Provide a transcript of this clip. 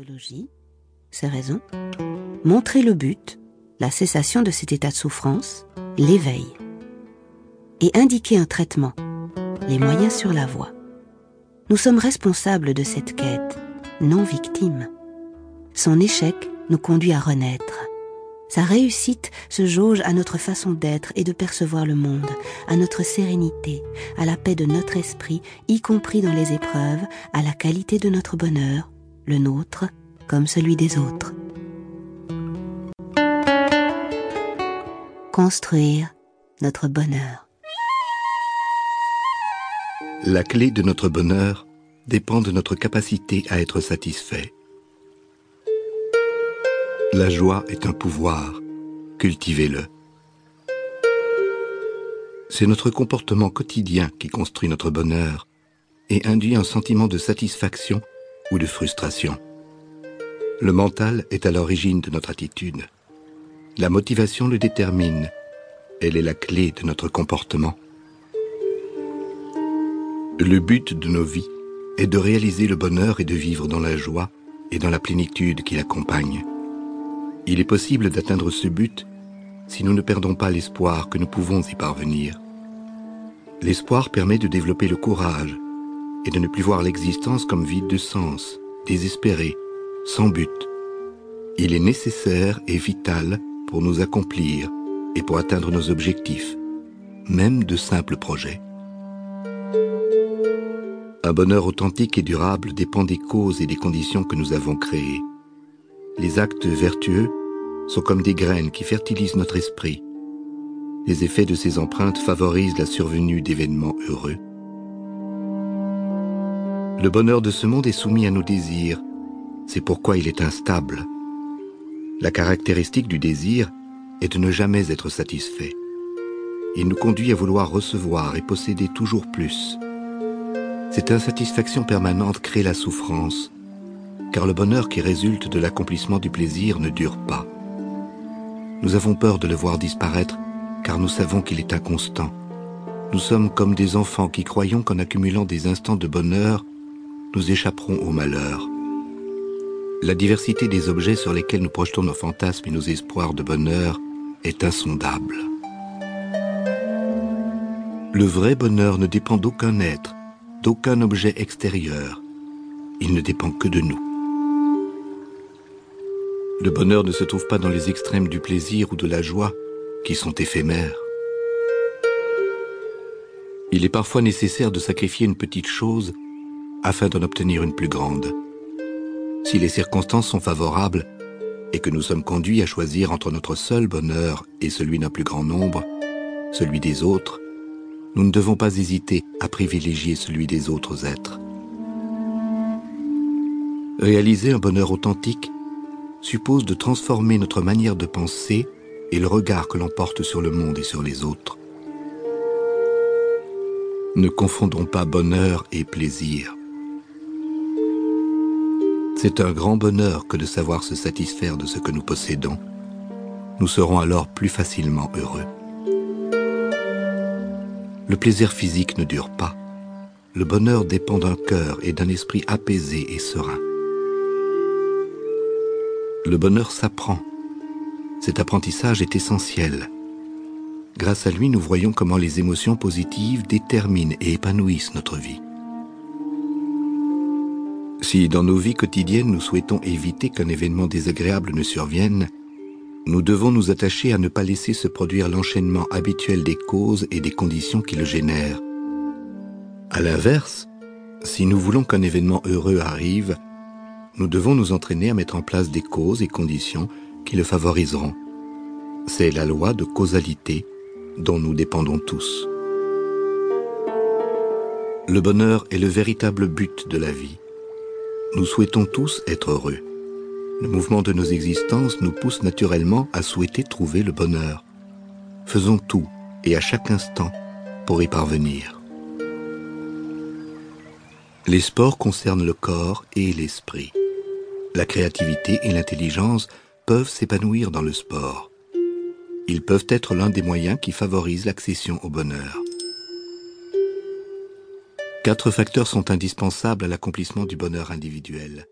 pathologie, ses raisons, montrer le but, la cessation de cet état de souffrance, l'éveil, et indiquer un traitement, les moyens sur la voie. Nous sommes responsables de cette quête, non victimes. Son échec nous conduit à renaître. Sa réussite se jauge à notre façon d'être et de percevoir le monde, à notre sérénité, à la paix de notre esprit, y compris dans les épreuves, à la qualité de notre bonheur, le nôtre comme celui des autres. Construire notre bonheur. La clé de notre bonheur dépend de notre capacité à être satisfait. La joie est un pouvoir. Cultivez-le. C'est notre comportement quotidien qui construit notre bonheur et induit un sentiment de satisfaction ou de frustration. Le mental est à l'origine de notre attitude. La motivation le détermine. Elle est la clé de notre comportement. Le but de nos vies est de réaliser le bonheur et de vivre dans la joie et dans la plénitude qui l'accompagne. Il est possible d'atteindre ce but si nous ne perdons pas l'espoir que nous pouvons y parvenir. L'espoir permet de développer le courage et de ne plus voir l'existence comme vide de sens, désespéré, sans but. Il est nécessaire et vital pour nous accomplir et pour atteindre nos objectifs, même de simples projets. Un bonheur authentique et durable dépend des causes et des conditions que nous avons créées les actes vertueux sont comme des graines qui fertilisent notre esprit. Les effets de ces empreintes favorisent la survenue d'événements heureux. Le bonheur de ce monde est soumis à nos désirs, c'est pourquoi il est instable. La caractéristique du désir est de ne jamais être satisfait. Il nous conduit à vouloir recevoir et posséder toujours plus. Cette insatisfaction permanente crée la souffrance, car le bonheur qui résulte de l'accomplissement du plaisir ne dure pas. Nous avons peur de le voir disparaître, car nous savons qu'il est inconstant. Nous sommes comme des enfants qui croyons qu'en accumulant des instants de bonheur, nous échapperons au malheur. La diversité des objets sur lesquels nous projetons nos fantasmes et nos espoirs de bonheur est insondable. Le vrai bonheur ne dépend d'aucun être, d'aucun objet extérieur. Il ne dépend que de nous. Le bonheur ne se trouve pas dans les extrêmes du plaisir ou de la joie, qui sont éphémères. Il est parfois nécessaire de sacrifier une petite chose afin d'en obtenir une plus grande. Si les circonstances sont favorables et que nous sommes conduits à choisir entre notre seul bonheur et celui d'un plus grand nombre, celui des autres, nous ne devons pas hésiter à privilégier celui des autres êtres. Réaliser un bonheur authentique suppose de transformer notre manière de penser et le regard que l'on porte sur le monde et sur les autres. Ne confondons pas bonheur et plaisir. C'est un grand bonheur que de savoir se satisfaire de ce que nous possédons. Nous serons alors plus facilement heureux. Le plaisir physique ne dure pas. Le bonheur dépend d'un cœur et d'un esprit apaisé et serein. Le bonheur s'apprend. Cet apprentissage est essentiel. Grâce à lui, nous voyons comment les émotions positives déterminent et épanouissent notre vie. Si dans nos vies quotidiennes nous souhaitons éviter qu'un événement désagréable ne survienne, nous devons nous attacher à ne pas laisser se produire l'enchaînement habituel des causes et des conditions qui le génèrent. À l'inverse, si nous voulons qu'un événement heureux arrive, nous devons nous entraîner à mettre en place des causes et conditions qui le favoriseront. C'est la loi de causalité dont nous dépendons tous. Le bonheur est le véritable but de la vie. Nous souhaitons tous être heureux. Le mouvement de nos existences nous pousse naturellement à souhaiter trouver le bonheur. Faisons tout et à chaque instant pour y parvenir. Les sports concernent le corps et l'esprit. La créativité et l'intelligence peuvent s'épanouir dans le sport. Ils peuvent être l'un des moyens qui favorisent l'accession au bonheur. Quatre facteurs sont indispensables à l'accomplissement du bonheur individuel.